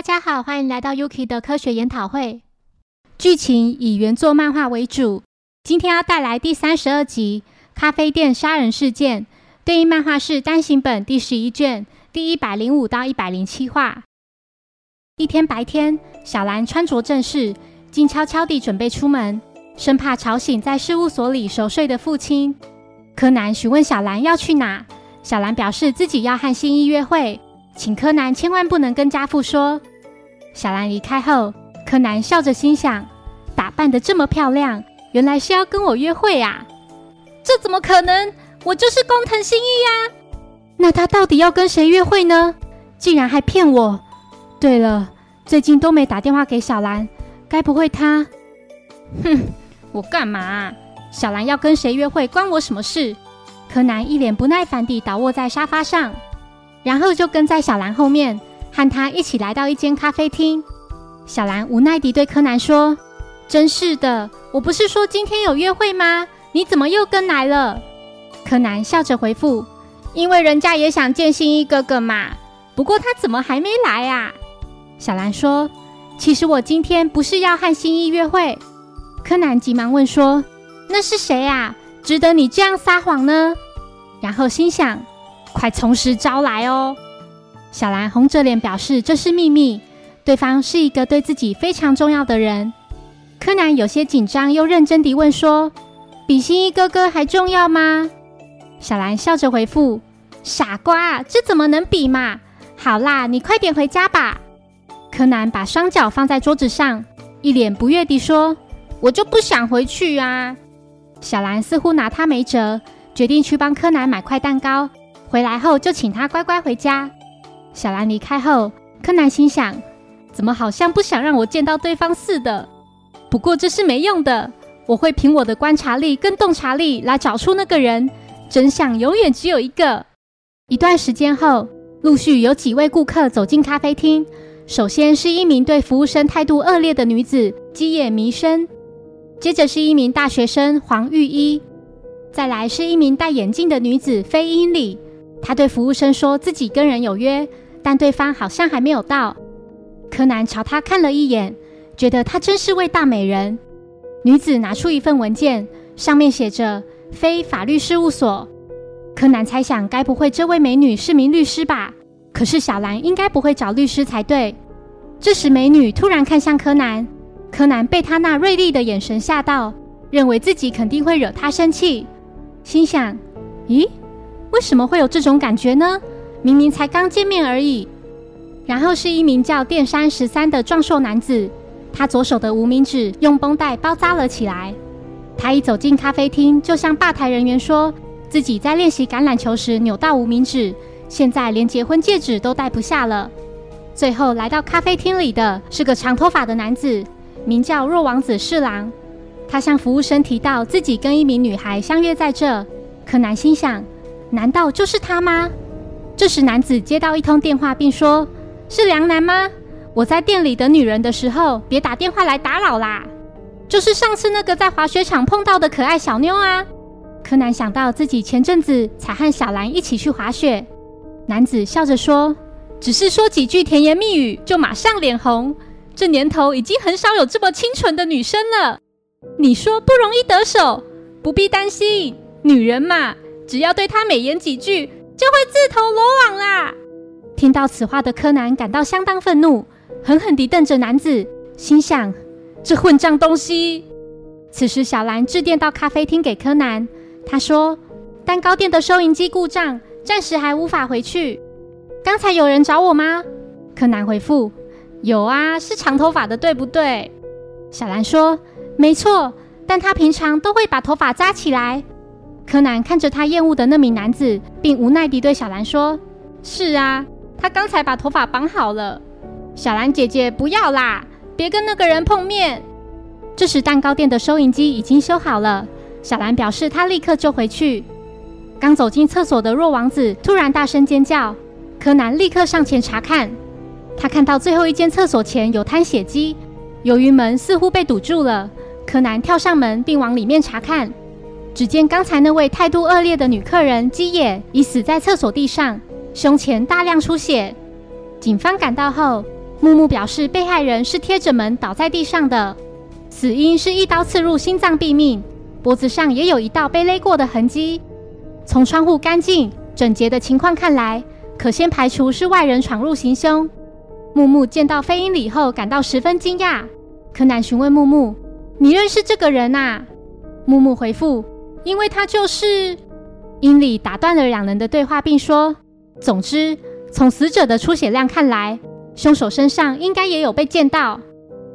大家好，欢迎来到 Yuki 的科学研讨会。剧情以原作漫画为主，今天要带来第三十二集《咖啡店杀人事件》，对应漫画是单行本第十一卷第一百零五到一百零七话。一天白天，小兰穿着正式，静悄悄地准备出门，生怕吵醒在事务所里熟睡的父亲。柯南询问小兰要去哪，小兰表示自己要和新一约会。请柯南千万不能跟家父说。小兰离开后，柯南笑着心想：打扮的这么漂亮，原来是要跟我约会啊！这怎么可能？我就是工藤新一呀！那他到底要跟谁约会呢？竟然还骗我！对了，最近都没打电话给小兰，该不会他……哼，我干嘛？小兰要跟谁约会，关我什么事？柯南一脸不耐烦地倒卧在沙发上。然后就跟在小兰后面，和他一起来到一间咖啡厅。小兰无奈地对柯南说：“真是的，我不是说今天有约会吗？你怎么又跟来了？”柯南笑着回复：“因为人家也想见新一哥哥嘛。不过他怎么还没来啊？”小兰说：“其实我今天不是要和新一约会。”柯南急忙问说：“那是谁啊？值得你这样撒谎呢？”然后心想。快从实招来哦！小兰红着脸表示这是秘密，对方是一个对自己非常重要的人。柯南有些紧张又认真地问说：“比心一哥哥还重要吗？”小兰笑着回复：“傻瓜，这怎么能比嘛？好啦，你快点回家吧。”柯南把双脚放在桌子上，一脸不悦地说：“我就不想回去啊！”小兰似乎拿他没辙，决定去帮柯南买块蛋糕。回来后就请他乖乖回家。小兰离开后，柯南心想：怎么好像不想让我见到对方似的？不过这是没用的，我会凭我的观察力跟洞察力来找出那个人。真相永远只有一个。一段时间后，陆续有几位顾客走进咖啡厅。首先是一名对服务生态度恶劣的女子基野弥生，接着是一名大学生黄玉一，再来是一名戴眼镜的女子飞英里。他对服务生说自己跟人有约，但对方好像还没有到。柯南朝他看了一眼，觉得她真是位大美人。女子拿出一份文件，上面写着“非法律事务所”。柯南猜想，该不会这位美女是名律师吧？可是小兰应该不会找律师才对。这时，美女突然看向柯南，柯南被她那锐利的眼神吓到，认为自己肯定会惹她生气，心想：咦？为什么会有这种感觉呢？明明才刚见面而已。然后是一名叫电山十三的壮硕男子，他左手的无名指用绷带包扎了起来。他一走进咖啡厅，就向吧台人员说自己在练习橄榄球时扭到无名指，现在连结婚戒指都戴不下了。最后来到咖啡厅里的是个长头发的男子，名叫若王子侍郎。他向服务生提到自己跟一名女孩相约在这。柯南心想。难道就是他吗？这时，男子接到一通电话，并说：“是梁楠吗？我在店里等女人的时候，别打电话来打扰啦。”就是上次那个在滑雪场碰到的可爱小妞啊！柯南想到自己前阵子才和小兰一起去滑雪。男子笑着说：“只是说几句甜言蜜语，就马上脸红。这年头已经很少有这么清纯的女生了。你说不容易得手，不必担心，女人嘛。”只要对他美言几句，就会自投罗网啦！听到此话的柯南感到相当愤怒，狠狠地瞪着男子，心想：这混账东西！此时，小兰致电到咖啡厅给柯南，他说：“蛋糕店的收银机故障，暂时还无法回去。刚才有人找我吗？”柯南回复：“有啊，是长头发的，对不对？”小兰说：“没错，但他平常都会把头发扎起来。”柯南看着他厌恶的那名男子，并无奈地对小兰说：“是啊，他刚才把头发绑好了。”小兰姐姐，不要啦，别跟那个人碰面。这时，蛋糕店的收银机已经修好了。小兰表示她立刻就回去。刚走进厕所的若王子突然大声尖叫，柯南立刻上前查看。他看到最后一间厕所前有滩血迹，由于门似乎被堵住了，柯南跳上门并往里面查看。只见刚才那位态度恶劣的女客人基野已死在厕所地上，胸前大量出血。警方赶到后，木木表示，被害人是贴着门倒在地上的，死因是一刀刺入心脏毙命，脖子上也有一道被勒过的痕迹。从窗户干净整洁的情况看来，可先排除是外人闯入行凶。木木见到飞鹰里后，感到十分惊讶。柯南询问木木：“你认识这个人啊？”木木回复：“因为他就是。”英里打断了两人的对话，并说：“总之，从死者的出血量看来，凶手身上应该也有被溅到。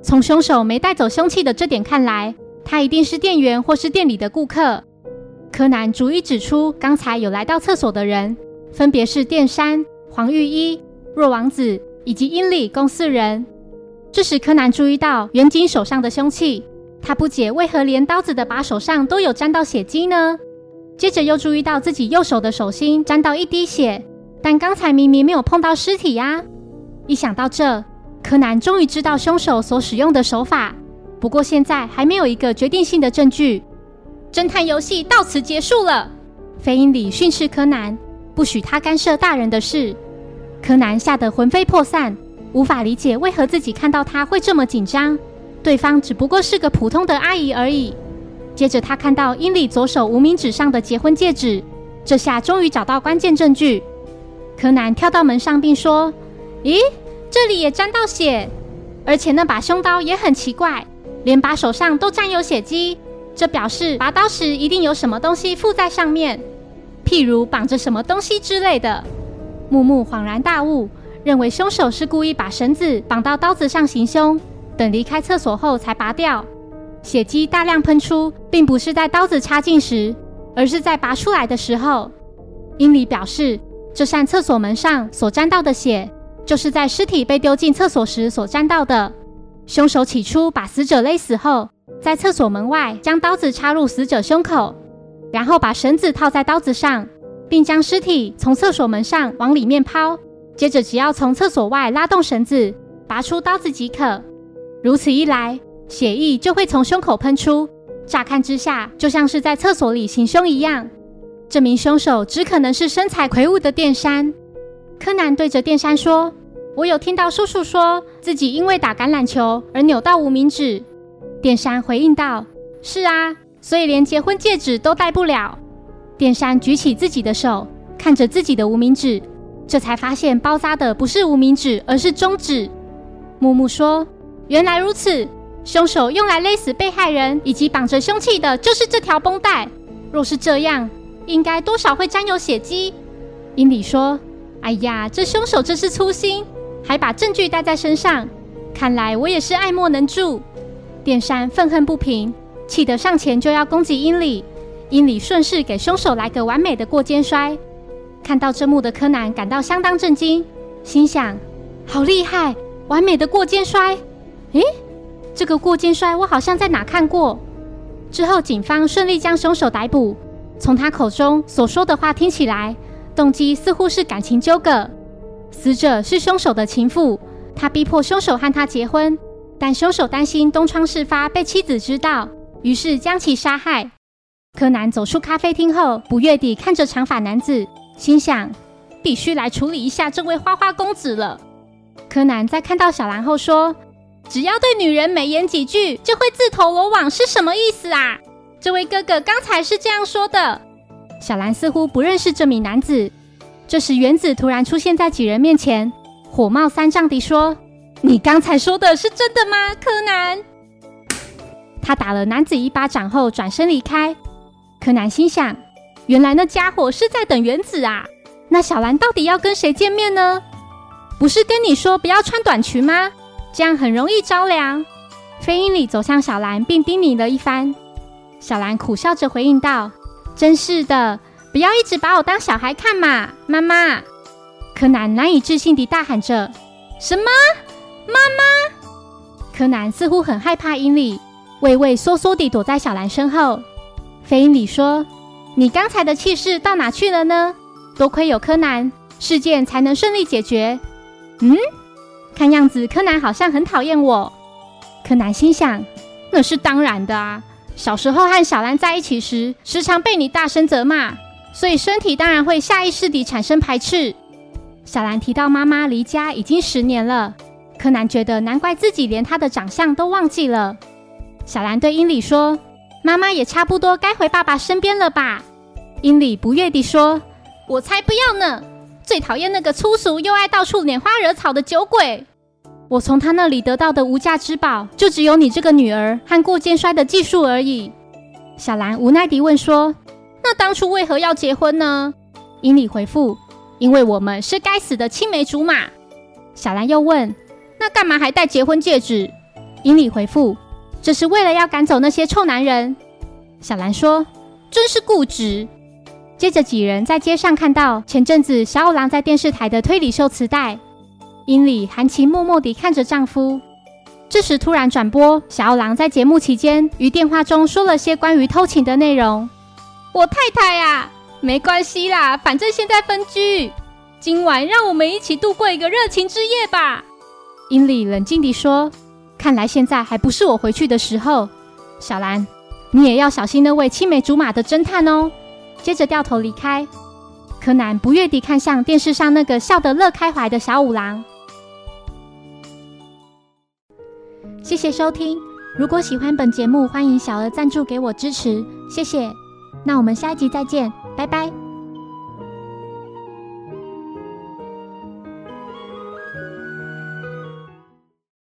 从凶手没带走凶器的这点看来，他一定是店员或是店里的顾客。”柯南逐一指出，刚才有来到厕所的人，分别是电山、黄玉一、若王子以及英里共四人。这时，柯南注意到袁景手上的凶器，他不解为何连刀子的把手上都有沾到血迹呢？接着又注意到自己右手的手心沾到一滴血，但刚才明明没有碰到尸体呀！一想到这，柯南终于知道凶手所使用的手法。不过现在还没有一个决定性的证据。侦探游戏到此结束了。飞鹰里训斥柯南，不许他干涉大人的事。柯南吓得魂飞魄散，无法理解为何自己看到他会这么紧张。对方只不过是个普通的阿姨而已。接着，他看到英里左手无名指上的结婚戒指，这下终于找到关键证据。柯南跳到门上，并说：“咦，这里也沾到血，而且那把凶刀也很奇怪，连把手上都沾有血迹。这表示拔刀时一定有什么东西附在上面，譬如绑着什么东西之类的。”木木恍然大悟，认为凶手是故意把绳子绑到刀子上行凶，等离开厕所后才拔掉。血迹大量喷出，并不是在刀子插进时，而是在拔出来的时候。英里表示，这扇厕所门上所沾到的血，就是在尸体被丢进厕所时所沾到的。凶手起初把死者勒死后，在厕所门外将刀子插入死者胸口，然后把绳子套在刀子上，并将尸体从厕所门上往里面抛。接着，只要从厕所外拉动绳子，拔出刀子即可。如此一来。血液就会从胸口喷出，乍看之下就像是在厕所里行凶一样。这名凶手只可能是身材魁梧的电山。柯南对着电山说：“我有听到叔叔说自己因为打橄榄球而扭到无名指。”电山回应道：“是啊，所以连结婚戒指都戴不了。”电山举起自己的手，看着自己的无名指，这才发现包扎的不是无名指，而是中指。木木说：“原来如此。”凶手用来勒死被害人以及绑着凶器的就是这条绷带。若是这样，应该多少会沾有血迹。英里说：“哎呀，这凶手真是粗心，还把证据带在身上。看来我也是爱莫能助。”电山愤恨不平，气得上前就要攻击英里。英里顺势给凶手来个完美的过肩摔。看到这幕的柯南感到相当震惊，心想：“好厉害，完美的过肩摔！”诶。这个过肩摔，我好像在哪看过。之后，警方顺利将凶手逮捕。从他口中所说的话听起来，动机似乎是感情纠葛。死者是凶手的情妇，他逼迫凶手和他结婚，但凶手担心东窗事发被妻子知道，于是将其杀害。柯南走出咖啡厅后，不悦地看着长发男子，心想：必须来处理一下这位花花公子了。柯南在看到小兰后说。只要对女人美言几句，就会自投罗网，是什么意思啊？这位哥哥刚才是这样说的。小兰似乎不认识这名男子。这时，原子突然出现在几人面前，火冒三丈地说：“你刚才说的是真的吗，柯南？”他打了男子一巴掌后，转身离开。柯南心想：原来那家伙是在等原子啊！那小兰到底要跟谁见面呢？不是跟你说不要穿短裙吗？这样很容易着凉。飞鹰里走向小兰，并叮咛了一番。小兰苦笑着回应道：“真是的，不要一直把我当小孩看嘛，妈妈。”柯南难以置信地大喊着：“什么？妈妈？”柯南似乎很害怕鹰里，畏畏缩缩地躲在小兰身后。飞鹰里说：“你刚才的气势到哪去了呢？多亏有柯南，事件才能顺利解决。”嗯。看样子，柯南好像很讨厌我。柯南心想：“那是当然的啊！小时候和小兰在一起时，时常被你大声责骂，所以身体当然会下意识地产生排斥。”小兰提到妈妈离家已经十年了，柯南觉得难怪自己连她的长相都忘记了。小兰对英里说：“妈妈也差不多该回爸爸身边了吧？”英里不悦地说：“我才不要呢！最讨厌那个粗俗又爱到处拈花惹草的酒鬼。我从他那里得到的无价之宝，就只有你这个女儿和过肩摔的技术而已。”小兰无奈地问说：“那当初为何要结婚呢？”英里回复：“因为我们是该死的青梅竹马。”小兰又问：“那干嘛还戴结婚戒指？”英里回复：“这是为了要赶走那些臭男人。”小兰说：“真是固执。”接着几人在街上看到前阵子小五郎在电视台的推理秀磁带。英里含情脉脉地看着丈夫。这时突然转播小五郎在节目期间于电话中说了些关于偷情的内容。我太太呀，没关系啦，反正现在分居。今晚让我们一起度过一个热情之夜吧。英里冷静地说：“看来现在还不是我回去的时候。”小兰，你也要小心那位青梅竹马的侦探哦。接着掉头离开。柯南不悦地看向电视上那个笑得乐开怀的小五郎。谢谢收听。如果喜欢本节目，欢迎小额赞助给我支持，谢谢。那我们下一集再见，拜拜。